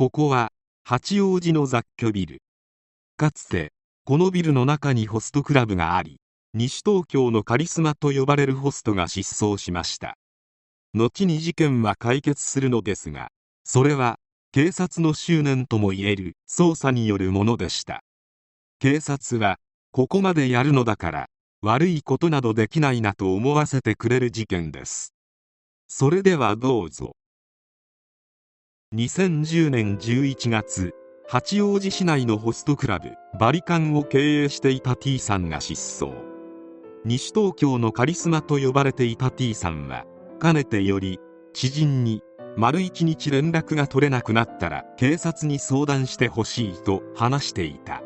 ここは八王子の雑居ビル。かつてこのビルの中にホストクラブがあり西東京のカリスマと呼ばれるホストが失踪しました。後に事件は解決するのですがそれは警察の執念ともいえる捜査によるものでした。警察はここまでやるのだから悪いことなどできないなと思わせてくれる事件です。それではどうぞ。2010年11月八王子市内のホストクラブバリカンを経営していた T さんが失踪。西東京のカリスマと呼ばれていた T さんはかねてより知人に丸一日連絡が取れなくなったら警察に相談してほしいと話していた。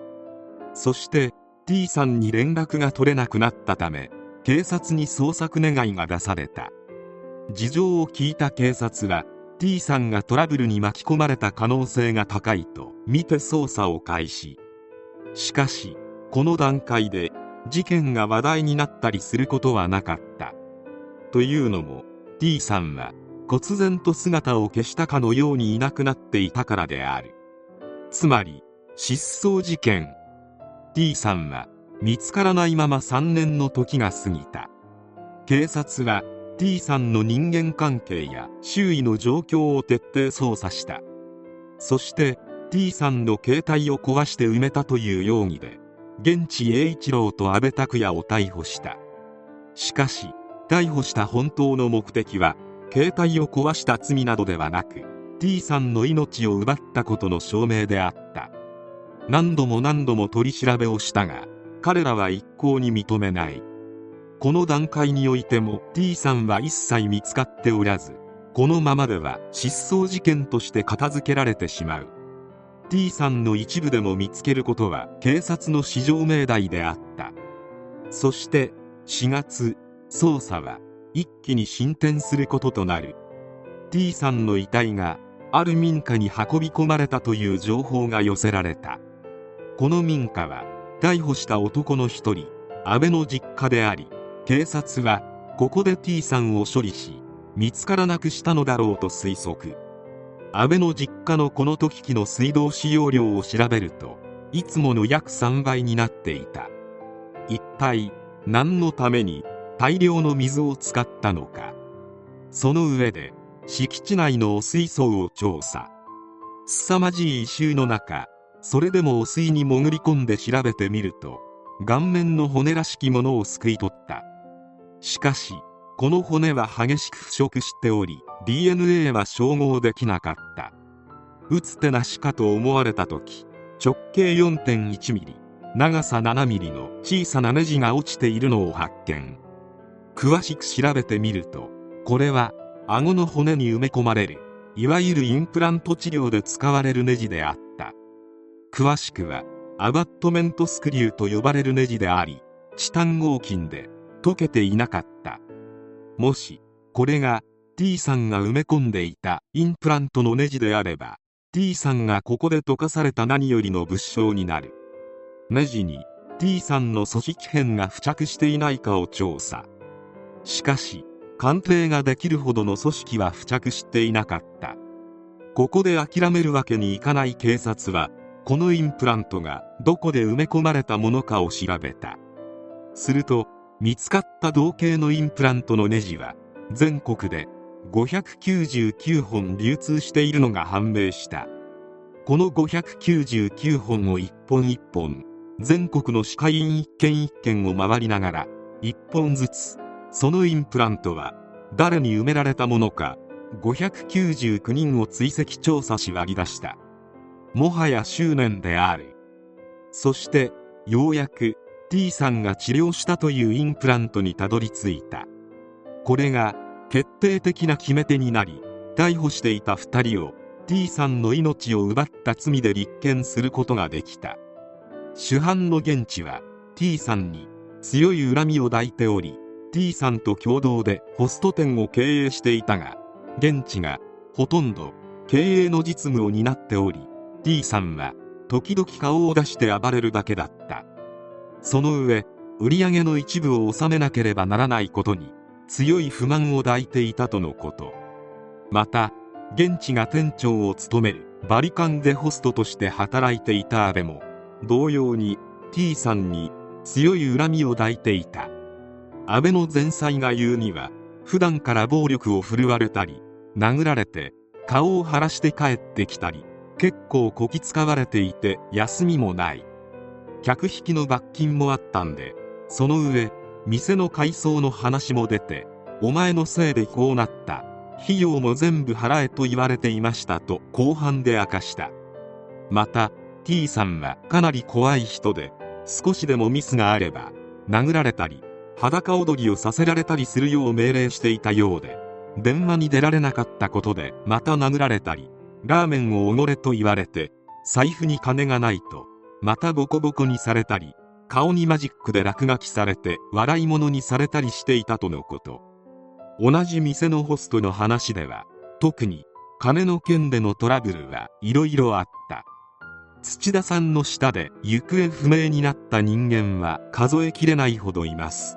そして T さんに連絡が取れなくなったため警察に捜索願いが出された。事情を聞いた警察は T さんがトラブルに巻き込まれた可能性が高いと見て捜査を開始しかしこの段階で事件が話題になったりすることはなかったというのも T さんは忽然と姿を消したかのようにいなくなっていたからである。つまり失踪事件。T さんは見つからないまま3年の時が過ぎた。警察は T さんの人間関係や周囲の状況を徹底捜査した。そして T さんの携帯を壊して埋めたという容疑で現地栄一郎と阿部拓也を逮捕した。しかし逮捕した本当の目的は携帯を壊した罪などではなく T さんの命を奪ったことの証明であった。何度も何度も取り調べをしたが彼らは一向に認めない。この段階においても T さんは一切見つかっておらずこのままでは失踪事件として片付けられてしまう。T さんの一部でも見つけることは警察の至上命題であった。そして4月捜査は一気に進展することとなる。T さんの遺体がある民家に運び込まれたという情報が寄せられた。この民家は逮捕した男の一人安倍の実家であり警察はここで T さんを処理し見つからなくしたのだろうと推測。安倍の実家のこの時期の水道使用量を調べるといつもの約3倍になっていた。一体何のために大量の水を使ったのか。その上で敷地内の汚水槽を調査。凄まじい異臭の中それでも汚水に潜り込んで調べてみると顔面の骨らしきものをすくい取った。しかしこの骨は激しく腐食しており DNA は照合できなかった。打つ手なしかと思われた時直径 4.1mm 長さ 7mm の小さなネジが落ちているのを発見。詳しく調べてみるとこれは顎の骨に埋め込まれるいわゆるインプラント治療で使われるネジであった。詳しくはアバットメントスクリューと呼ばれるネジでありチタン合金で溶けていなかった。もしこれが T さんが埋め込んでいたインプラントのネジであれば T さんがここで溶かされた何よりの物証になる。ネジに T さんの組織片が付着していないかを調査。しかし鑑定ができるほどの組織は付着していなかった。ここで諦めるわけにいかない警察はこのインプラントがどこで埋め込まれたものかを調べた。すると見つかった同型のインプラントのネジは全国で599本流通しているのが判明した。この599本を一本一本全国の歯科医院一軒一軒を回りながら一本ずつそのインプラントは誰に埋められたものか599人を追跡調査し割り出した。もはや執念である。そしてようやく T さんが治療したというインプラントにたどり着いた。これが決定的な決め手になり逮捕していた2人を T さんの命を奪った罪で立件することができた。主犯の現地は T さんに強い恨みを抱いており T さんと共同でホスト店を経営していたが現地がほとんど経営の実務を担っており T さんは時々顔を出して暴れるだけだった。その上売上の一部を納めなければならないことに強い不満を抱いていたとのこと。また現地が店長を務めるバリカンでホストとして働いていた阿部も同様に T さんに強い恨みを抱いていた。安倍の前妻が言うには普段から暴力を振るわれたり殴られて顔を腫らして帰ってきたり結構こき使われていて休みもない。客引きの罰金もあったんでその上店の改装の話も出てお前のせいでこうなった費用も全部払えと言われていましたと後半で明かした。また T さんはかなり怖い人で少しでもミスがあれば殴られたり裸踊りをさせられたりするよう命令していたようで電話に出られなかったことでまた殴られたりラーメンをおごれと言われて財布に金がないとまたボコボコにされたり顔にマジックで落書きされて笑い物にされたりしていたとのこと。同じ店のホストの話では特に金の件でのトラブルはいろいろあった。土田さんの下で行方不明になった人間は数えきれないほどいます。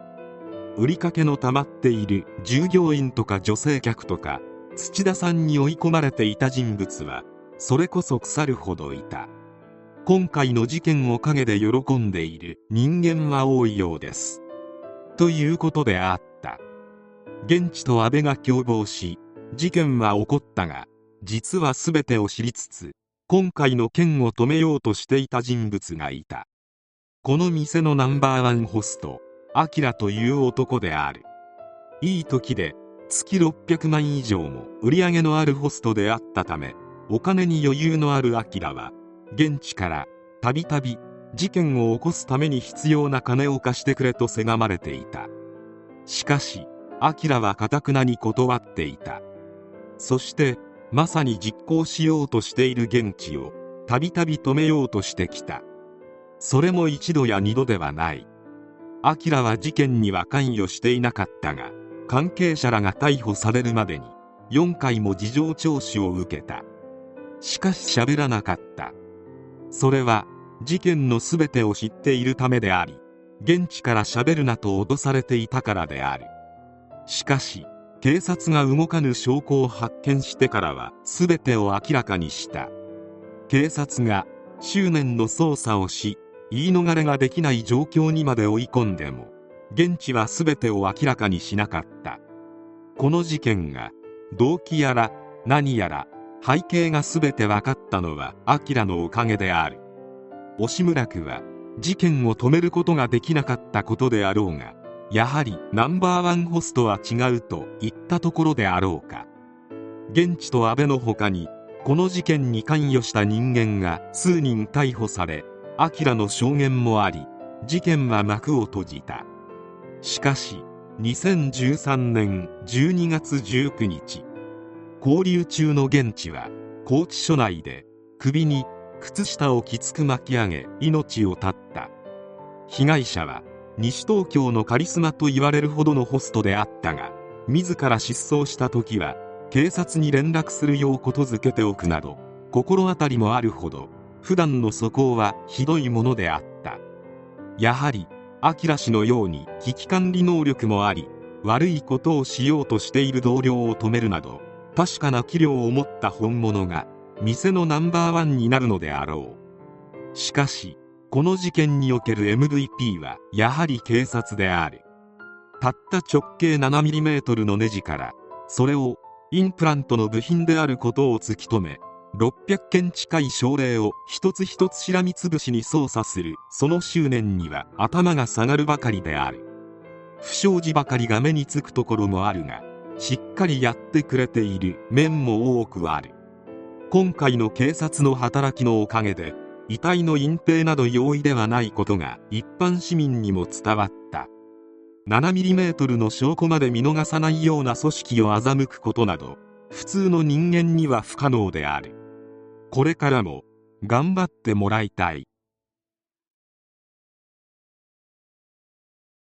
売りかけの溜まっている従業員とか女性客とか土田さんに追い込まれていた人物はそれこそ腐るほどいた。今回の事件を陰で喜んでいる人間は多いようです。ということであった。現地と安倍が共謀し事件は起こったが実は全てを知りつつ今回の件を止めようとしていた人物がいた。この店のナンバーワンホストアキラという男である。いい時で月600万以上も売り上げのあるホストであったためお金に余裕のあるアキラは現地からたびたび事件を起こすために必要な金を貸してくれとせがまれていた。しかしアキラはかたくなに断っていた。そしてまさに実行しようとしている現地をたびたび止めようとしてきた。それも一度や二度ではない。アキラは事件には関与していなかったが関係者らが逮捕されるまでに4回も事情聴取を受けた。しかし喋らなかった。それは事件の全てを知っているためであり現地から喋るなと脅されていたからである。しかし警察が動かぬ証拠を発見してからは全てを明らかにした。警察が執念の捜査をし言い逃れができない状況にまで追い込んでも現地は全てを明らかにしなかった。この事件が動機やら何やら背景が全て分かったのは明のおかげである。押村区は事件を止めることができなかったことであろうがやはりナンバーワンホストは違うといったところであろうか。現地と安倍の他にこの事件に関与した人間が数人逮捕され明の証言もあり事件は幕を閉じた。しかし2013年12月19日交流中の現地は拘置所内で首に靴下をきつく巻き上げ命を絶った。被害者は西東京のカリスマと言われるほどのホストであったが自ら失踪した時は警察に連絡するようことづけておくなど心当たりもあるほど普段の素行はひどいものであった。やはり明氏のように危機管理能力もあり悪いことをしようとしている同僚を止めるなど確かな器量を持った本物が店のナンバーワンになるのであろう。しかしこの事件における MVP はやはり警察である。たった直径 7mm のネジからそれをインプラントの部品であることを突き止め600件近い症例を一つ一つしらみつぶしに操作するその執念には頭が下がるばかりである。不祥事ばかりが目につくところもあるがしっかりやってくれている。面も多くある。今回の警察の働きのおかげで遺体の隠蔽など容易ではないことが一般市民にも伝わった。7mm の証拠まで見逃さないような組織を欺くことなど普通の人間には不可能である。これからも頑張ってもらいたい。